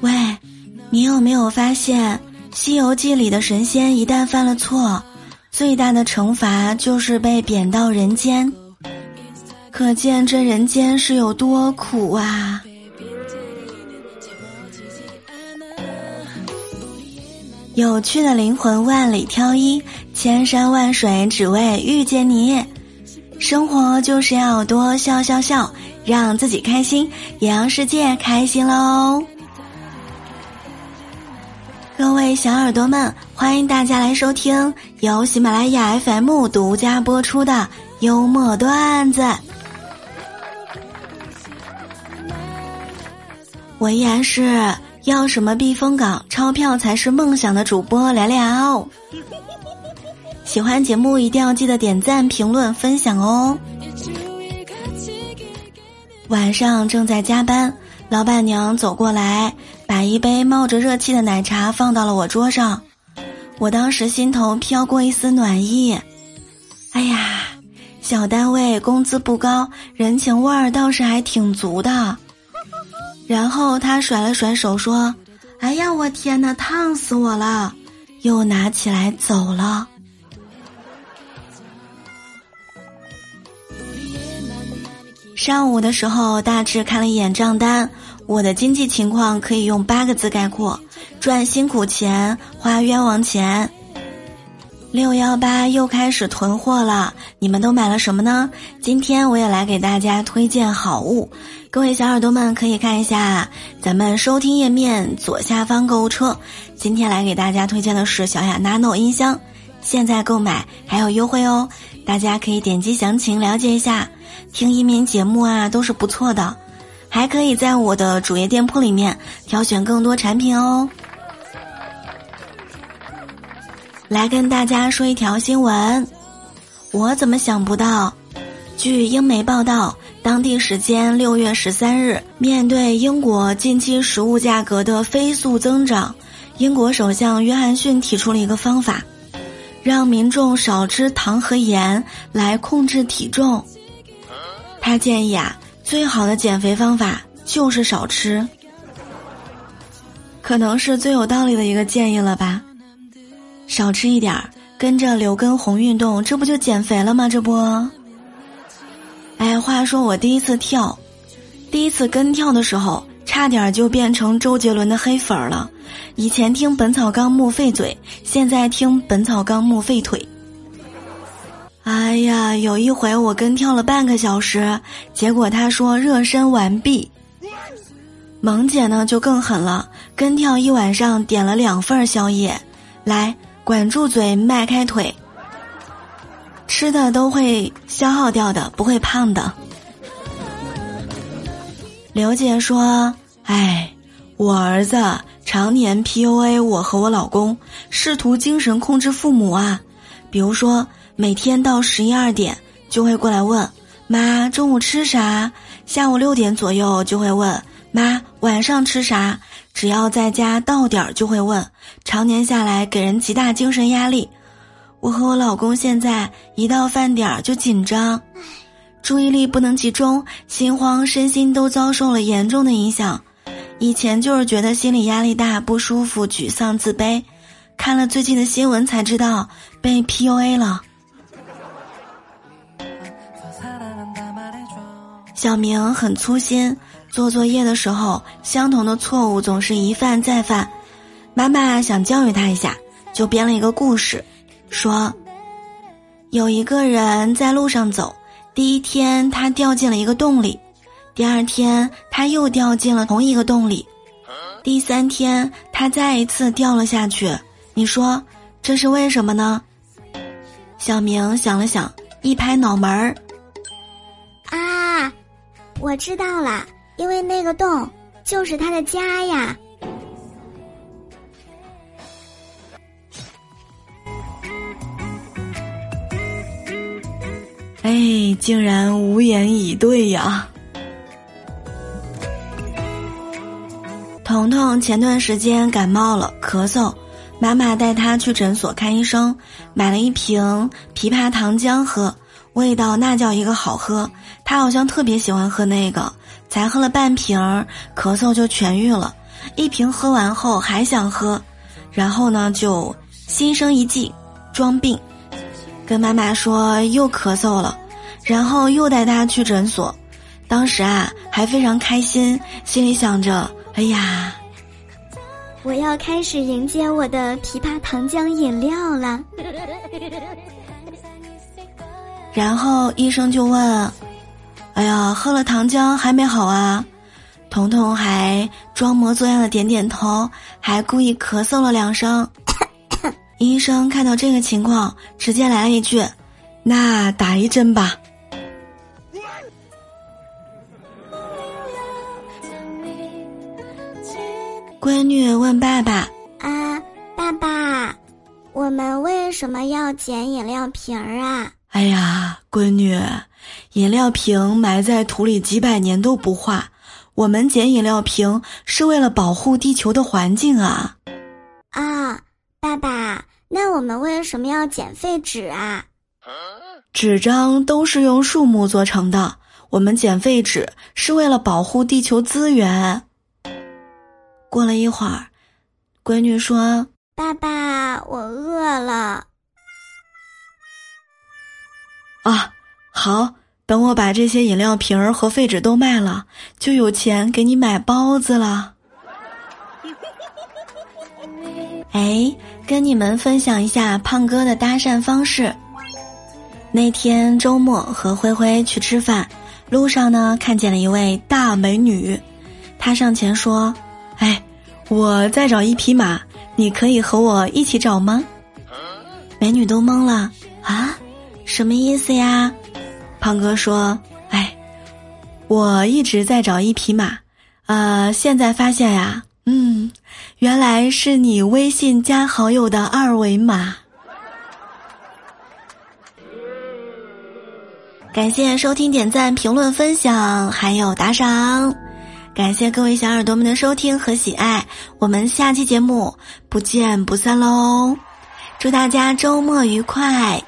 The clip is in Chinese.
喂，你有没有发现，《西游记》里的神仙一旦犯了错，最大的惩罚就是被贬到人间？可见这人间是有多苦啊！有趣的灵魂万里挑一，千山万水只为遇见你。生活就是要多笑笑笑，让自己开心，也让世界开心喽！各位小耳朵们，欢迎大家来收听由喜马拉雅 FM 独家播出的幽默段子。我依然是要什么避风港，钞票才是梦想的主播聊聊。喜欢节目一定要记得点赞、评论、分享哦。晚上正在加班，老板娘走过来，把一杯冒着热气的奶茶放到了我桌上。我当时心头飘过一丝暖意。哎呀，小单位工资不高，人情味儿倒是还挺足的。然后他甩了甩手说：“哎呀，我天哪，烫死我了！”又拿起来走了。上午的时候，大致看了一眼账单，我的经济情况可以用八个字概括：赚辛苦钱，花冤枉钱。六幺八又开始囤货了，你们都买了什么呢？今天我也来给大家推荐好物，各位小耳朵们可以看一下咱们收听页面左下方购物车。今天来给大家推荐的是小雅 Nano 音箱，现在购买还有优惠哦，大家可以点击详情了解一下。听音频节目啊都是不错的，还可以在我的主页店铺里面挑选更多产品哦。来跟大家说一条新闻，我怎么想不到？据英媒报道，当地时间六月十三日，面对英国近期食物价格的飞速增长，英国首相约翰逊提出了一个方法，让民众少吃糖和盐来控制体重。他建议啊，最好的减肥方法就是少吃，可能是最有道理的一个建议了吧。少吃一点儿，跟着刘畊宏运动，这不就减肥了吗？这不，哎，话说我第一次跳，第一次跟跳的时候，差点就变成周杰伦的黑粉了。以前听《本草纲目》废嘴，现在听《本草纲目》废腿。哎呀，有一回我跟跳了半个小时，结果他说热身完毕。萌姐呢就更狠了，跟跳一晚上点了两份宵夜，来。管住嘴，迈开腿。吃的都会消耗掉的，不会胖的。刘姐说：“哎，我儿子常年 PUA 我和我老公，试图精神控制父母啊。比如说，每天到十一二点就会过来问妈中午吃啥，下午六点左右就会问妈晚上吃啥。”只要在家到点儿就会问，常年下来给人极大精神压力。我和我老公现在一到饭点儿就紧张，注意力不能集中，心慌，身心都遭受了严重的影响。以前就是觉得心理压力大、不舒服、沮丧、自卑，看了最近的新闻才知道被 PUA 了。小明很粗心。做作业的时候，相同的错误总是一犯再犯。妈妈想教育他一下，就编了一个故事，说：有一个人在路上走，第一天他掉进了一个洞里，第二天他又掉进了同一个洞里，第三天他再一次掉了下去。你说这是为什么呢？小明想了想，一拍脑门儿：“，我知道了。”因为那个洞就是他的家呀！哎，竟然无言以对呀！彤彤前段时间感冒了，咳嗽，妈妈带他去诊所看医生，买了一瓶枇杷糖浆喝。味道那叫一个好喝。他好像特别喜欢喝那个，才喝了半瓶儿，咳嗽就痊愈了。一瓶喝完后还想喝，然后呢就心生一计，装病，跟妈妈说又咳嗽了，然后又带他去诊所。当时啊还非常开心，心里想着：哎呀，我要开始迎接我的枇杷糖浆饮料了。然后医生就问：“哎呀，喝了糖浆还没好啊？”彤彤还装模作样的点点头，还故意咳嗽了两声。医生看到这个情况，直接来了一句：“那打一针吧。”闺女问爸爸：“啊，爸爸，我们为什么要捡饮料瓶儿啊？”哎呀，闺女，饮料瓶埋在土里几百年都不化。我们捡饮料瓶是为了保护地球的环境啊！啊，爸爸，那我们为什么要捡废纸啊？纸张都是用树木做成的，我们捡废纸是为了保护地球资源。过了一会儿，闺女说：“爸爸，我饿了。”啊，好。等我把这些饮料瓶儿和废纸都卖了，就有钱给你买包子了。哎，跟你们分享一下胖哥的搭讪方式。那天周末和灰灰去吃饭，路上呢看见了一位大美女，他上前说：“哎，我在找一匹马，你可以和我一起找吗？”美女都懵了啊，什么意思呀？胖哥说：“哎，我一直在找一匹马，呃，现在发现呀，嗯，原来是你微信加好友的二维码。”感谢收听、点赞、评论、分享，还有打赏，感谢各位小耳朵们的收听和喜爱，我们下期节目不见不散喽！祝大家周末愉快。